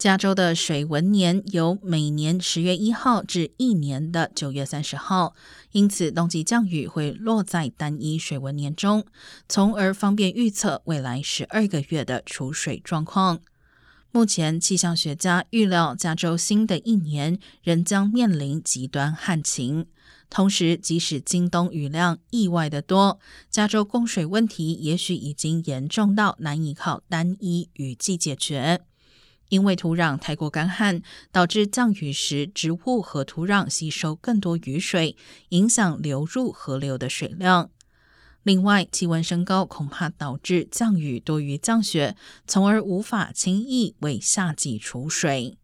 加州的水文年由每年十月一号至一年的九月三十号，因此冬季降雨会落在单一水文年中，从而方便预测未来十二个月的储水状况。目前，气象学家预料加州新的一年仍将面临极端旱情。同时，即使今冬雨量意外的多，加州供水问题也许已经严重到难以靠单一雨季解决。因为土壤太过干旱，导致降雨时植物和土壤吸收更多雨水，影响流入河流的水量。另外，气温升高恐怕导致降雨多于降雪，从而无法轻易为夏季储水。